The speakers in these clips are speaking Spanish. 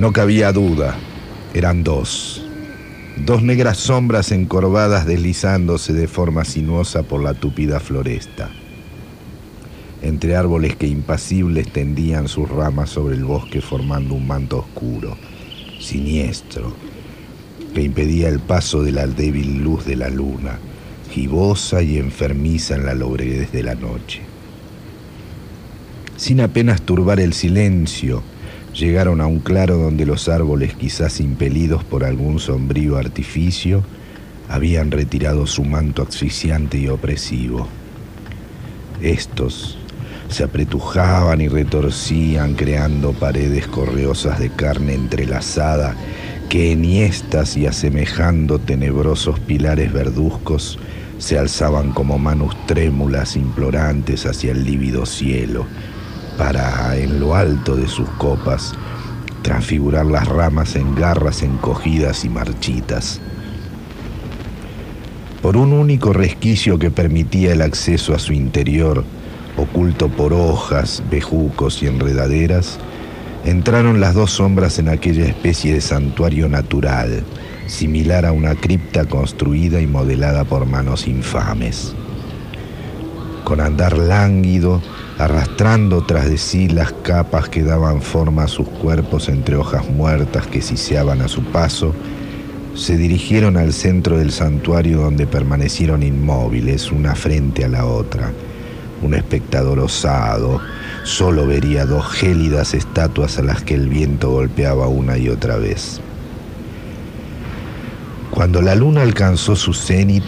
No cabía duda, eran dos. Dos negras sombras encorvadas deslizándose de forma sinuosa por la tupida floresta. Entre árboles que impasibles tendían sus ramas sobre el bosque formando un manto oscuro, siniestro, que impedía el paso de la débil luz de la luna, gibosa y enfermiza en la lobreguez de la noche. Sin apenas turbar el silencio, llegaron a un claro donde los árboles, quizás impelidos por algún sombrío artificio, habían retirado su manto asfixiante y opresivo. Estos se apretujaban y retorcían creando paredes correosas de carne entrelazada que enhiestas y asemejando tenebrosos pilares verduzcos se alzaban como manos trémulas implorantes hacia el lívido cielo, para, en lo alto de sus copas, transfigurar las ramas en garras encogidas y marchitas. Por un único resquicio que permitía el acceso a su interior, oculto por hojas, bejucos y enredaderas, entraron las dos sombras en aquella especie de santuario natural, similar a una cripta construida y modelada por manos infames. Con andar lánguido, arrastrando tras de sí las capas que daban forma a sus cuerpos entre hojas muertas que siseaban a su paso, se dirigieron al centro del santuario donde permanecieron inmóviles una frente a la otra. Un espectador osado solo vería dos gélidas estatuas a las que el viento golpeaba una y otra vez. Cuando la luna alcanzó su cenit,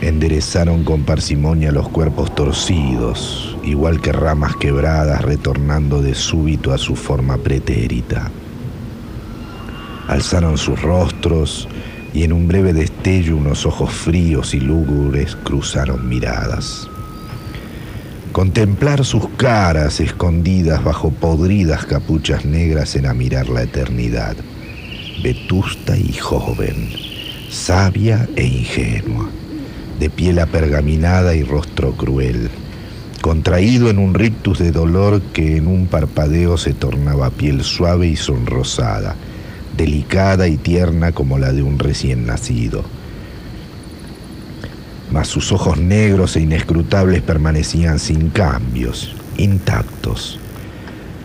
enderezaron con parsimonia los cuerpos torcidos, igual que ramas quebradas retornando de súbito a su forma pretérita. Alzaron sus rostros y en un breve destello unos ojos fríos y lúgubres cruzaron miradas. Contemplar sus caras escondidas bajo podridas capuchas negras era mirar la eternidad, vetusta y joven, sabia e ingenua de piel apergaminada y rostro cruel, contraído en un rictus de dolor que en un parpadeo se tornaba piel suave y sonrosada, delicada y tierna como la de un recién nacido. Mas sus ojos negros e inescrutables permanecían sin cambios, intactos.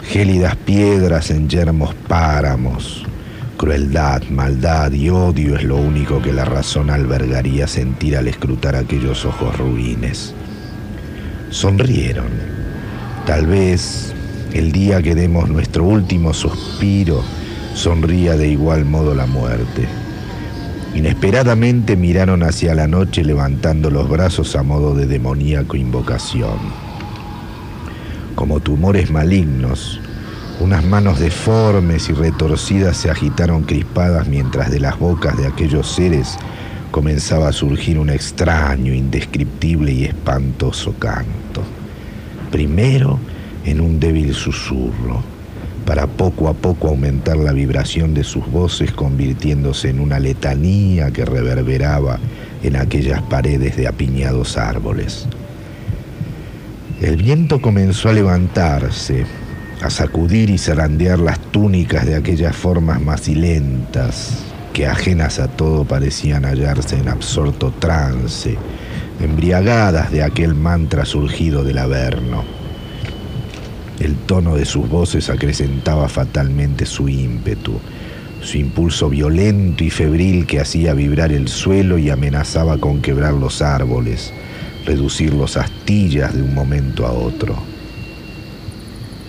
Gélidas piedras en yermos páramos, Crueldad, maldad y odio es lo único que la razón albergaría sentir al escrutar aquellos ojos ruines. Sonrieron. Tal vez el día que demos nuestro último suspiro, sonría de igual modo la muerte. Inesperadamente miraron hacia la noche levantando los brazos a modo de demoníaco invocación. Como tumores malignos, unas manos deformes y retorcidas se agitaron crispadas mientras de las bocas de aquellos seres comenzaba a surgir un extraño, indescriptible y espantoso canto. Primero en un débil susurro, para poco a poco aumentar la vibración de sus voces convirtiéndose en una letanía que reverberaba en aquellas paredes de apiñados árboles. El viento comenzó a levantarse, a sacudir y zarandear las túnicas de aquellas formas macilentas que ajenas a todo parecían hallarse en absorto trance, embriagadas de aquel mantra surgido del Averno. El tono de sus voces acrecentaba fatalmente su ímpetu, su impulso violento y febril que hacía vibrar el suelo y amenazaba con quebrar los árboles, reducirlos a astillas de un momento a otro.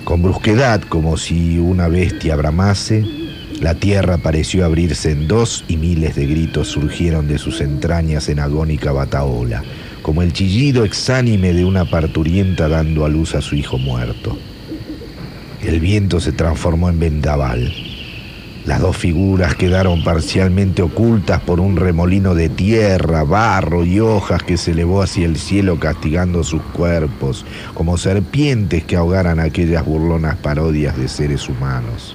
Con brusquedad, como si una bestia bramase, la tierra pareció abrirse en dos y miles de gritos surgieron de sus entrañas en agónica bataola, como el chillido exánime de una parturienta dando a luz a su hijo muerto. El viento se transformó en vendaval. Las dos figuras quedaron parcialmente ocultas por un remolino de tierra, barro y hojas que se elevó hacia el cielo castigando sus cuerpos, como serpientes que ahogaran aquellas burlonas parodias de seres humanos.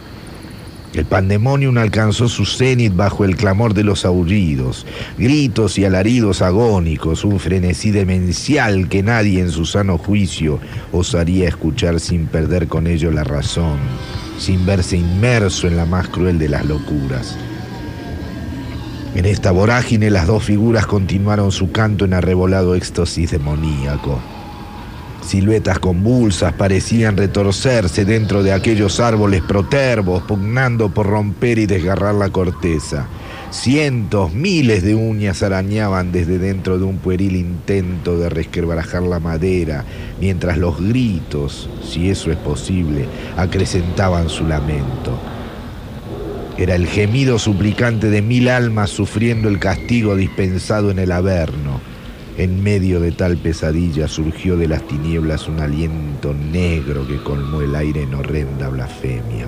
El pandemonium alcanzó su cenit bajo el clamor de los aullidos, gritos y alaridos agónicos, un frenesí demencial que nadie en su sano juicio osaría escuchar sin perder con ello la razón sin verse inmerso en la más cruel de las locuras. En esta vorágine las dos figuras continuaron su canto en arrebolado éxtasis demoníaco. Siluetas convulsas parecían retorcerse dentro de aquellos árboles protervos, pugnando por romper y desgarrar la corteza. Cientos, miles de uñas arañaban desde dentro de un pueril intento de resquebrajar la madera, mientras los gritos, si eso es posible, acrecentaban su lamento. Era el gemido suplicante de mil almas sufriendo el castigo dispensado en el Averno en medio de tal pesadilla surgió de las tinieblas un aliento negro que colmó el aire en horrenda blasfemia.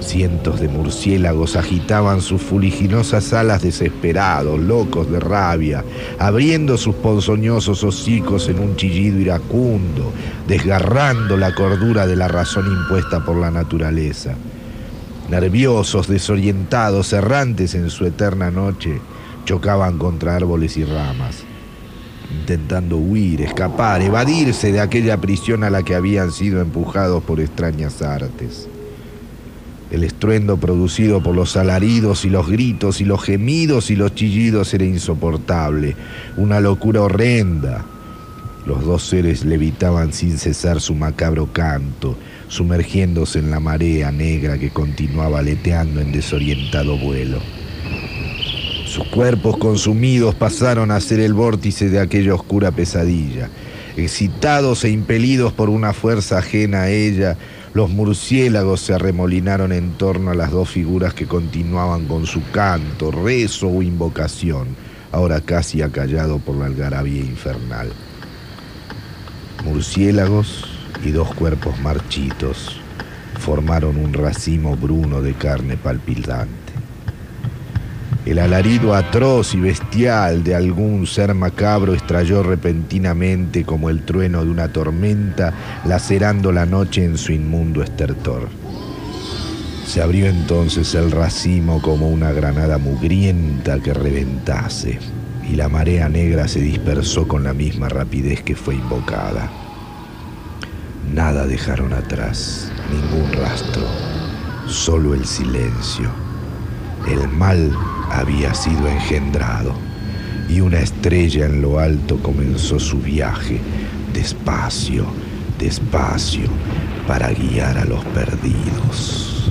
Cientos de murciélagos agitaban sus fuliginosas alas desesperados, locos de rabia, abriendo sus ponzoñosos hocicos en un chillido iracundo, desgarrando la cordura de la razón impuesta por la naturaleza. Nerviosos, desorientados, errantes en su eterna noche, chocaban contra árboles y ramas, intentando huir, escapar, evadirse de aquella prisión a la que habían sido empujados por extrañas artes. El estruendo producido por los alaridos y los gritos y los gemidos y los chillidos era insoportable, una locura horrenda. Los dos seres levitaban sin cesar su macabro canto, sumergiéndose en la marea negra que continuaba aleteando en desorientado vuelo. Sus cuerpos consumidos pasaron a ser el vórtice de aquella oscura pesadilla. Excitados e impelidos por una fuerza ajena a ella, los murciélagos se arremolinaron en torno a las dos figuras que continuaban con su canto, rezo o invocación, ahora casi acallado por la algarabía infernal. Murciélagos y dos cuerpos marchitos formaron un racimo bruno de carne palpitante. El alarido atroz y bestial de algún ser macabro estrelló repentinamente como el trueno de una tormenta, lacerando la noche en su inmundo estertor. Se abrió entonces el racimo como una granada mugrienta que reventase, y la marea negra se dispersó con la misma rapidez que fue invocada. Nada dejaron atrás, ningún rastro, solo el silencio. El mal había sido engendrado y una estrella en lo alto comenzó su viaje, despacio, despacio, para guiar a los perdidos.